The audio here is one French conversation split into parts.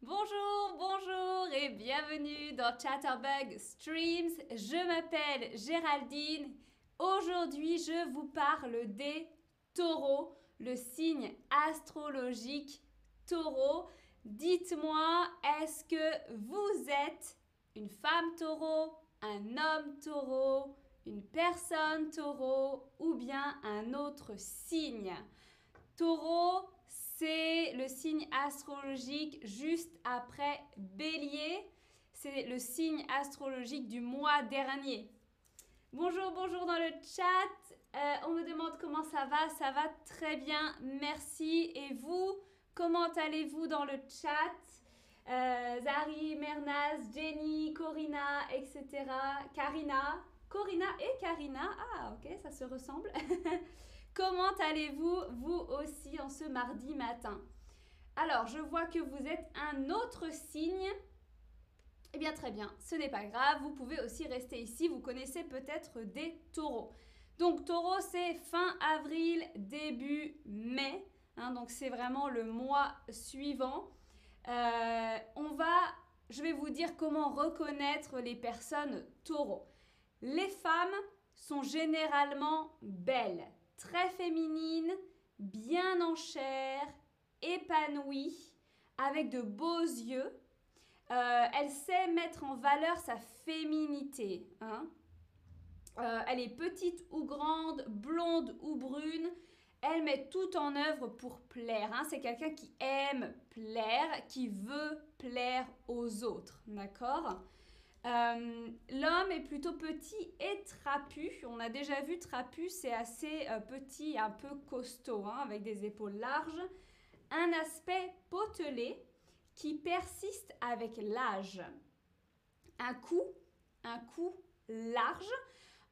Bonjour, bonjour et bienvenue dans Chatterbug Streams. Je m'appelle Géraldine. Aujourd'hui, je vous parle des taureaux, le signe astrologique taureau. Dites-moi, est-ce que vous êtes une femme taureau, un homme taureau, une personne taureau ou bien un autre signe? Taureau, c'est le signe astrologique juste après bélier. C'est le signe astrologique du mois dernier. Bonjour, bonjour dans le chat. Euh, on me demande comment ça va. Ça va très bien, merci. Et vous, comment allez-vous dans le chat? Euh, Zari, Mernaz, Jenny, Corina, etc. Karina. Corina et Karina. Ah, ok, ça se ressemble. Comment allez-vous, vous aussi, en ce mardi matin? Alors, je vois que vous êtes un autre signe. Eh bien, très bien, ce n'est pas grave. Vous pouvez aussi rester ici. Vous connaissez peut-être des taureaux. Donc, taureau, c'est fin avril, début mai. Hein, donc, c'est vraiment le mois suivant. Euh, je vais vous dire comment reconnaître les personnes taureaux. Les femmes sont généralement belles très féminine, bien en chair, épanouie, avec de beaux yeux. Euh, elle sait mettre en valeur sa féminité. Hein. Euh, elle est petite ou grande, blonde ou brune. Elle met tout en œuvre pour plaire. Hein. C'est quelqu'un qui aime plaire, qui veut plaire aux autres. D'accord? Euh, l'homme est plutôt petit et trapu. On a déjà vu trapu, c'est assez euh, petit, un peu costaud, hein, avec des épaules larges. Un aspect potelé qui persiste avec l'âge. Un cou, un cou large.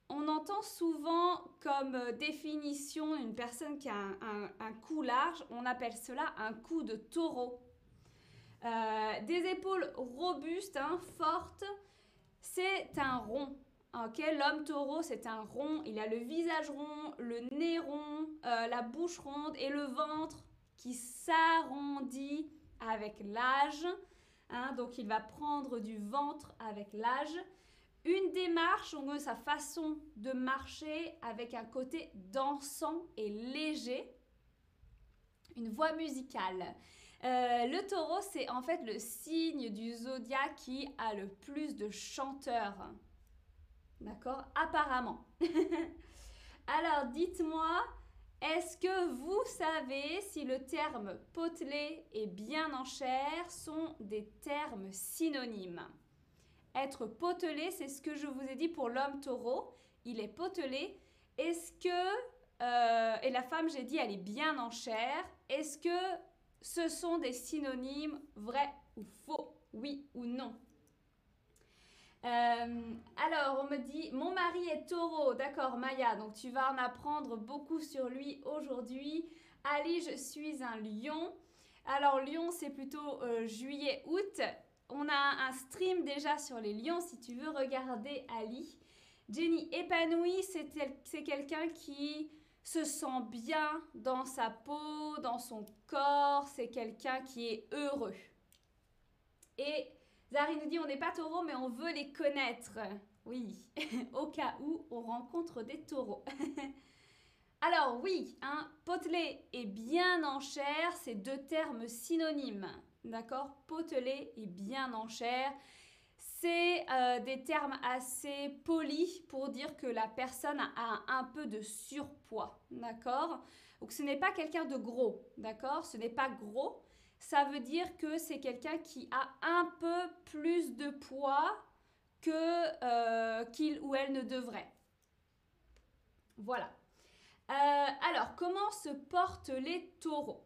On entend souvent comme euh, définition une personne qui a un, cou large, on appelle cela un cou de taureau. des épaules robustes, hein, fortes, c'est un rond. Ok, l'homme taureau, c'est un rond. Il a le visage rond, le nez rond, euh, la bouche ronde et le ventre qui s'arrondit avec l'âge. Hein? donc, il va prendre du ventre avec l'âge. Une démarche, on sa façon de marcher avec un côté dansant et léger. Une voix musicale. Euh, le taureau, c'est en fait le signe du zodiaque qui a le plus de chanteurs. D'accord? Apparemment. Alors, dites-moi, est-ce que vous savez si le terme potelé et bien en chair sont des termes synonymes? Être potelé, c'est ce que je vous ai dit pour l'homme taureau. Il est potelé. Est-ce que... Euh, et la femme, j'ai dit, elle est bien en chair. Est-ce que ce sont des synonymes vrai ou faux, oui ou non. Euh, alors, on me dit, mon mari est taureau, d'accord Maya, donc tu vas en apprendre beaucoup sur lui aujourd'hui. Ali, je suis un lion. Alors, lion, c'est plutôt euh, juillet-août. On a un stream déjà sur les lions si tu veux regarder Ali. Jenny épanouie, c'est quelqu'un qui se sent bien dans sa peau, dans son corps, c'est quelqu'un qui est heureux. Et Zari nous dit on n'est pas taureau mais on veut les connaître. Oui, au cas où on rencontre des taureaux. Alors oui, hein, potelé et bien en chair, c'est deux termes synonymes. D'accord? Potelé et bien en chair. C'est euh, des termes assez polis pour dire que la personne a un peu de surpoids, d'accord? Donc ce n'est pas quelqu'un de gros, d'accord? Ce n'est pas gros, ça veut dire que c'est quelqu'un qui a un peu plus de poids que euh, qu'il ou elle ne devrait. Voilà. Euh, alors, comment se portent les taureaux?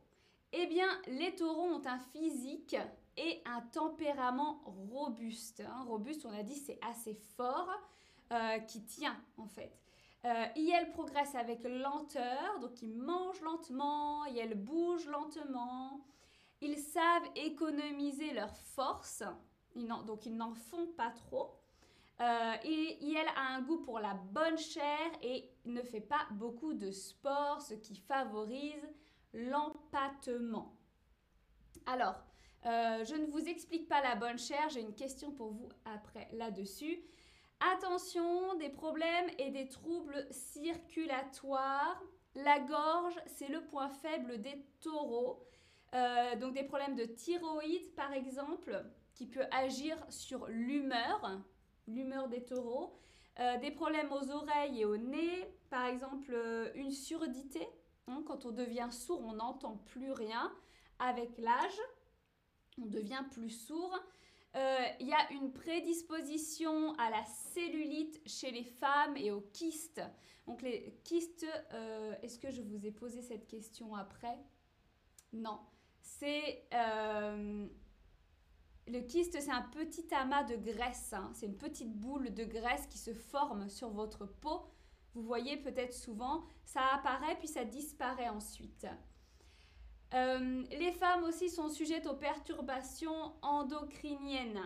Eh bien, les taureaux ont un physique et un tempérament robuste. Hein. Robuste, on a dit, c'est assez fort, euh, qui tient en fait. Euh, elle progresse avec lenteur, donc ils mangent lentement, et elles bougent lentement. Ils savent économiser leur force, donc ils n'en font pas trop. Euh, et a un goût pour la bonne chair et ne fait pas beaucoup de sport, ce qui favorise l'empattement. Alors, Euh, je ne vous explique pas la bonne chair, j'ai une question pour vous après là-dessus. Attention, des problèmes et des troubles circulatoires. La gorge, c'est le point faible des taureaux. Euh, donc des problèmes de thyroïde, par exemple, qui peut agir sur l'humeur, l'humeur des taureaux. Euh, des problèmes aux oreilles et au nez, par exemple une surdité. Hein, quand on devient sourd, on n'entend plus rien. Avec l'âge, on devient plus sourd. Euh, il y a une prédisposition à la cellulite chez les femmes et aux kystes. Donc les kystes, euh, est-ce que je vous ai posé cette question après? Non. C'est euh, le kyste, c'est un petit amas de graisse. Hein. C'est une petite boule de graisse qui se forme sur votre peau. Vous voyez peut-être souvent, ça apparaît puis ça disparaît ensuite. Euh, les femmes aussi sont sujettes aux perturbations endocriniennes.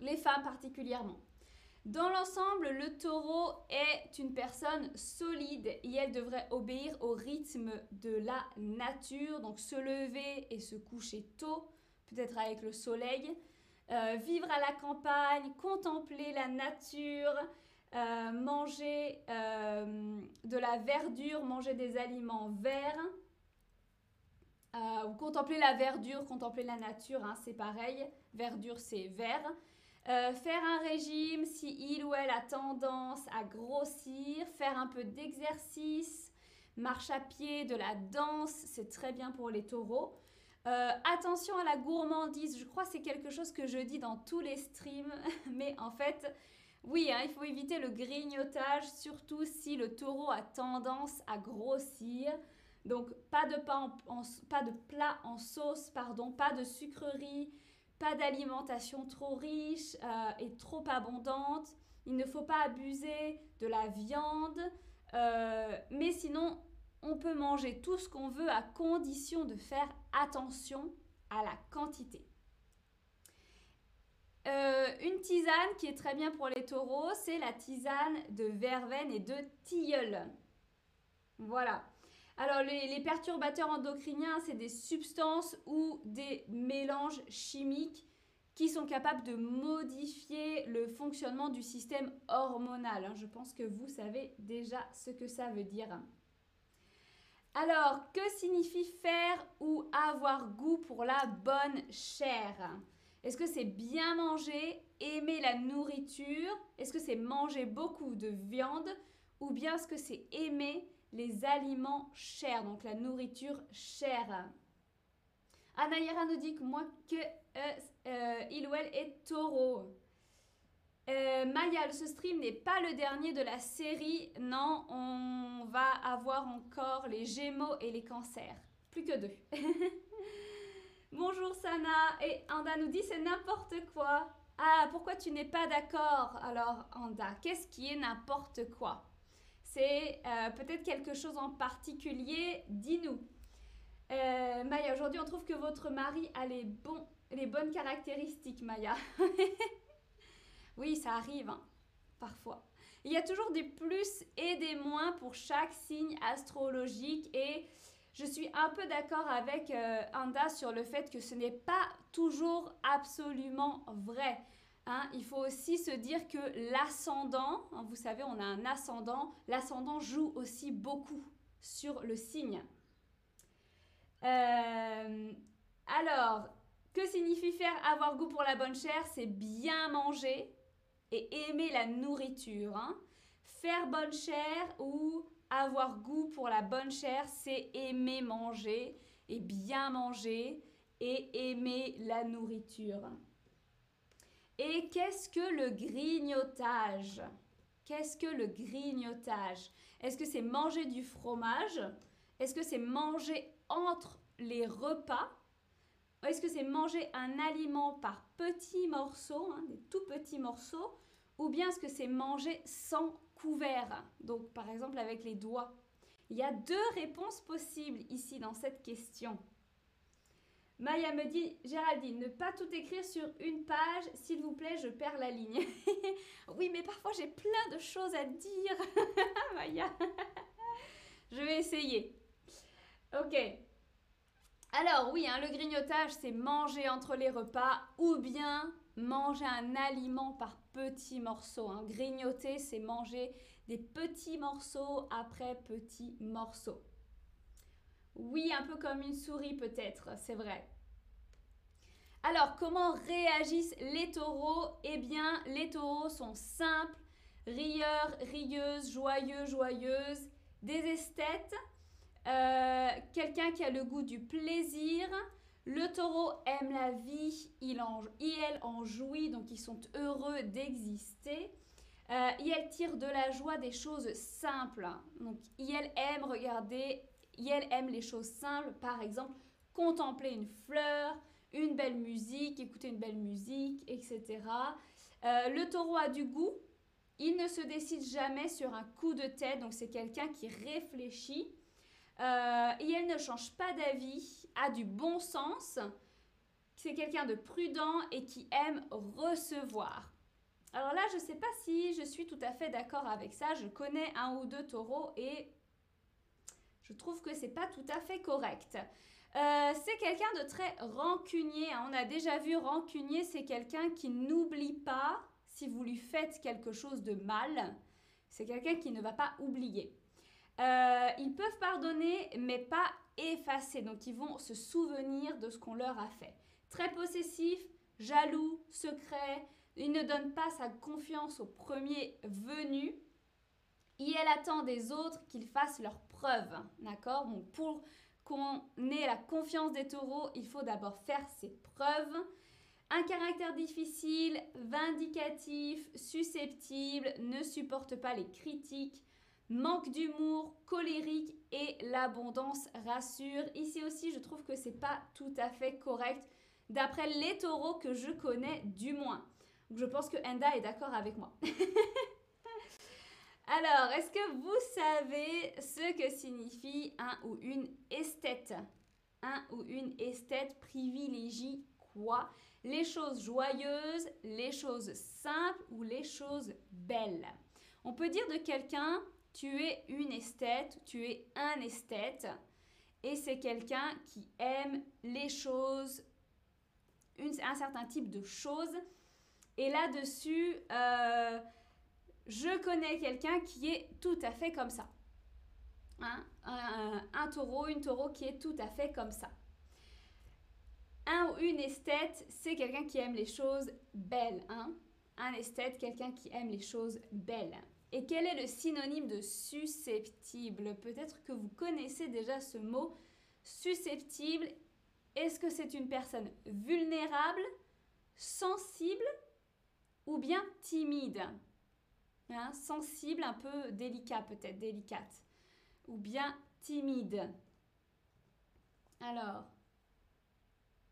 Les femmes particulièrement. Dans l'ensemble, le taureau est une personne solide et elle devrait obéir au rythme de la nature, donc se lever et se coucher tôt, peut-être avec le soleil, euh, vivre à la campagne, contempler la nature, euh, manger de la verdure, manger des aliments verts, euh, ou contempler la verdure, contempler la nature, hein, c'est pareil. Verdure, c'est vert. Euh, faire un régime si il ou elle a tendance à grossir, faire un peu d'exercice, marche à pied, de la danse, c'est très bien pour les taureaux. Euh, attention à la gourmandise, je crois que c'est quelque chose que je dis dans tous les streams, mais en fait, oui, hein, il faut éviter le grignotage, surtout si le taureau a tendance à grossir. Donc pas de, pas de plat en sauce, pardon, pas de sucrerie, pas d'alimentation trop riche euh, et trop abondante. Il ne faut pas abuser de la viande, euh, mais sinon on peut manger tout ce qu'on veut à condition de faire attention à la quantité. Euh, une tisane qui est très bien pour les taureaux, c'est la tisane de verveine et de tilleul. Voilà. Alors, les, perturbateurs endocriniens, c'est des substances ou des mélanges chimiques qui sont capables de modifier le fonctionnement du système hormonal. Hein. Je pense que vous savez déjà ce que ça veut dire. Alors, que signifie faire ou avoir goût pour la bonne chair? Est-ce que c'est bien manger, aimer la nourriture? Est-ce que c'est manger beaucoup de viande? Ou bien est-ce que c'est aimer les aliments chers, donc la nourriture chère. Anayara nous dit que moi que euh, euh, il ou elle est taureau. Euh, ce stream n'est pas le dernier de la série. Non, on va avoir encore les Gémeaux et les Cancers. Plus que deux. Bonjour Sana. Et Anda nous dit c'est n'importe quoi. Ah, pourquoi tu n'es pas d'accord? Alors Anda, qu'est-ce qui est n'importe quoi? C'est euh, peut-être quelque chose en particulier, dis-nous. Euh, Maya, aujourd'hui, on trouve que votre mari a les, bons, les bonnes caractéristiques, Maya. oui, ça arrive, hein, parfois. Il y a toujours des plus et des moins pour chaque signe astrologique et je suis un peu d'accord avec euh, Anda sur le fait que ce n'est pas toujours absolument vrai. Hein, il faut aussi se dire que l'ascendant, hein, vous savez, on a un ascendant, l'ascendant joue aussi beaucoup sur le signe. Euh, alors, que signifie faire avoir goût pour la bonne chair? C'est bien manger et aimer la nourriture. Hein. Faire bonne chair ou avoir goût pour la bonne chair, c'est aimer manger et bien manger et aimer la nourriture. Et qu'est-ce que le grignotage? Qu'est-ce que le grignotage? Est-ce que c'est manger du fromage? Est-ce que c'est manger entre les repas? Est-ce que c'est manger un aliment par petits morceaux, hein, des tout petits morceaux? Ou bien est-ce que c'est manger sans couvert? Donc par exemple avec les doigts. Il y a deux réponses possibles ici dans cette question. Maya me dit, Géraldine, ne pas tout écrire sur une page, s'il vous plaît, je perds la ligne. oui, mais parfois j'ai plein de choses à dire. Maya, je vais essayer. Ok. Alors oui, hein, le grignotage, c'est manger entre les repas ou bien manger un aliment par petits morceaux. Hein. Grignoter, c'est manger des petits morceaux après petits morceaux. Oui, un peu comme une souris peut-être, c'est vrai. Alors, comment réagissent les taureaux? Eh bien, les taureaux sont simples, rieurs, rieuses, joyeux, joyeuses, des esthètes, euh, quelqu'un qui a le goût du plaisir. Le taureau aime la vie, il, en, elle en jouit, donc ils sont heureux d'exister. Euh, elle tire de la joie des choses simples. Donc, elle aime regarder, elle aime les choses simples, par exemple, contempler une fleur, une belle musique, écouter une belle musique, etc. Euh, le taureau a du goût, il ne se décide jamais sur un coup de tête, donc c'est quelqu'un qui réfléchit. Euh, et ne change pas d'avis, a du bon sens. C'est quelqu'un de prudent et qui aime recevoir. Alors là, je ne sais pas si je suis tout à fait d'accord avec ça. Je connais un ou deux taureaux et je trouve que c'est pas tout à fait correct. Euh, c'est quelqu'un de très rancunier. Hein. On a déjà vu rancunier, c'est quelqu'un qui n'oublie pas si vous lui faites quelque chose de mal. C'est quelqu'un qui ne va pas oublier. Euh, ils peuvent pardonner, mais pas effacer. Donc, ils vont se souvenir de ce qu'on leur a fait. Très possessif, jaloux, secret. Il ne donne pas sa confiance au premier venu. Et elle attend des autres qu'ils fassent leurs D'accord? Bon, pour qu'on ait la confiance des taureaux, il faut d'abord faire ses preuves. Un caractère difficile, vindicatif, susceptible, ne supporte pas les critiques, manque d'humour, colérique et l'abondance rassure. Ici aussi, je trouve que c'est pas tout à fait correct d'après les taureaux que je connais du moins. je pense que Enda est d'accord avec moi. Alors, est-ce que vous savez ce que signifie un ou une esthète? Un ou une esthète privilégie quoi? Les choses joyeuses, les choses simples ou les choses belles? On peut dire de quelqu'un tu es une esthète, tu es un esthète, et c'est quelqu'un qui aime les choses, un certain type de choses. Et là-dessus, euh, je connais quelqu'un qui est tout à fait comme ça. Hein? Un, taureau, une taureau qui est tout à fait comme ça. Un ou une esthète, c'est quelqu'un qui aime les choses belles. Hein? Un esthète, quelqu'un qui aime les choses belles. Et quel est le synonyme de susceptible? Peut-être que vous connaissez déjà ce mot susceptible. Est-ce que c'est une personne vulnérable, sensible ou bien timide? Hein, Sensible, un peu délicat peut-être, délicate. Ou bien timide. Alors,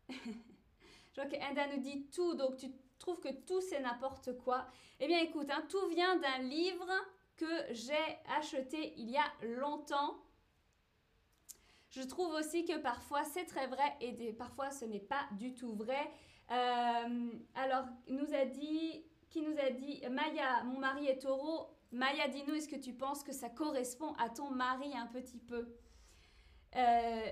je vois que nous dit tout, donc tu trouve que tout c'est n'importe quoi. Eh bien écoute, hein, tout vient d'un livre que j'ai acheté il y a longtemps. Je trouve aussi que parfois c'est très vrai et parfois ce n'est pas du tout vrai. Euh, alors, nous a dit, qui nous a dit, Maya, mon mari est taureau. Maya, dis-nous, est-ce que tu penses que ça correspond à ton mari un petit peu? Euh,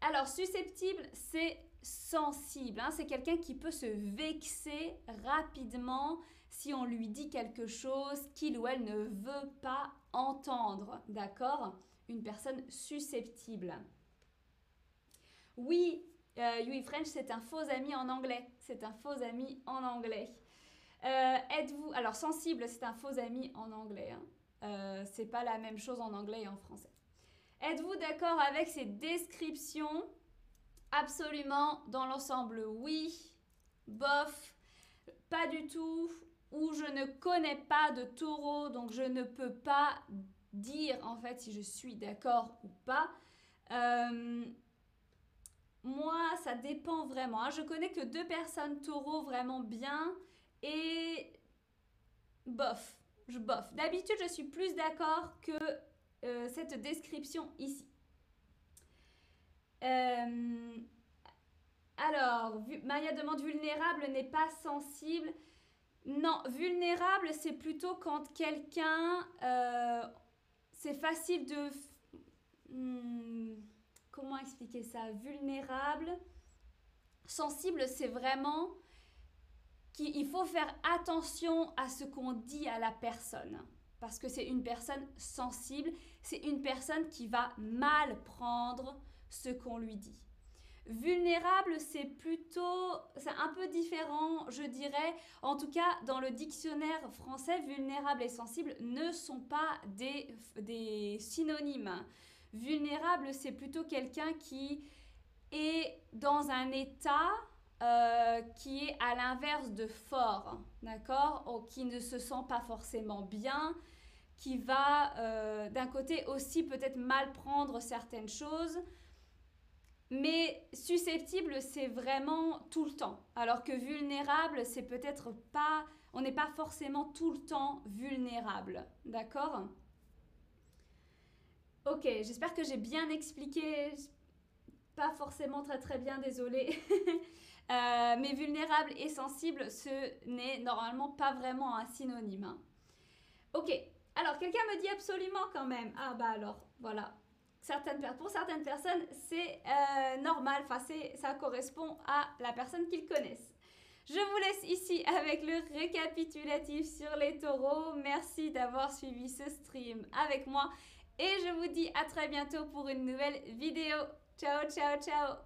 Alors, susceptible, c'est sensible. Hein. C'est quelqu'un qui peut se vexer rapidement si on lui dit quelque chose qu'il ou elle ne veut pas entendre. D'accord? Une personne susceptible. Oui, euh, French, c'est un faux ami en anglais. C'est un faux ami en anglais. Euh, êtes-vous. Alors, sensible, c'est un faux ami en anglais. Hein. Euh, c'est pas la même chose en anglais et en français. Êtes-vous d'accord avec ces descriptions? Absolument, dans l'ensemble, oui. Bof, pas du tout. Ou je ne connais pas de taureau, donc je ne peux pas dire en fait si je suis d'accord ou pas. Euh, moi, ça dépend vraiment. Hein. Je connais que deux personnes taureaux vraiment bien et bof, je bof. D'habitude, je suis plus d'accord que euh, cette description ici. Euh, alors, Maya demande vulnérable n'est pas sensible. Non, vulnérable, c'est plutôt quand quelqu'un... Euh, c'est facile de... Hmm, comment expliquer ça? Vulnérable. Sensible, c'est vraiment qu'il faut faire attention à ce qu'on dit à la personne. Parce que c'est une personne sensible, c'est une personne qui va mal prendre ce qu'on lui dit. Vulnérable, c'est plutôt, c'est un peu différent, je dirais. En tout cas, dans le dictionnaire français, vulnérable et sensible ne sont pas des, des synonymes. Vulnérable, c'est plutôt quelqu'un qui est dans un état euh, qui est à l'inverse de fort, d'accord Ou qui ne se sent pas forcément bien, qui va euh, d'un côté aussi peut-être mal prendre certaines choses, mais susceptible, c'est vraiment tout le temps. Alors que vulnérable, c'est peut-être pas. On n'est pas forcément tout le temps vulnérable. D'accord? Ok, j'espère que j'ai bien expliqué. Pas forcément très très bien, désolée. Euh, mais vulnérable et sensible, ce n'est normalement pas vraiment un synonyme. Hein. Ok, alors quelqu'un me dit absolument quand même. Ah bah alors, voilà pour certaines personnes, c'est euh, normal, enfin, ça correspond à la personne qu'ils connaissent. Je vous laisse ici avec le récapitulatif sur les taureaux. Merci d'avoir suivi ce stream avec moi et je vous dis à très bientôt pour une nouvelle vidéo. Ciao, ciao, ciao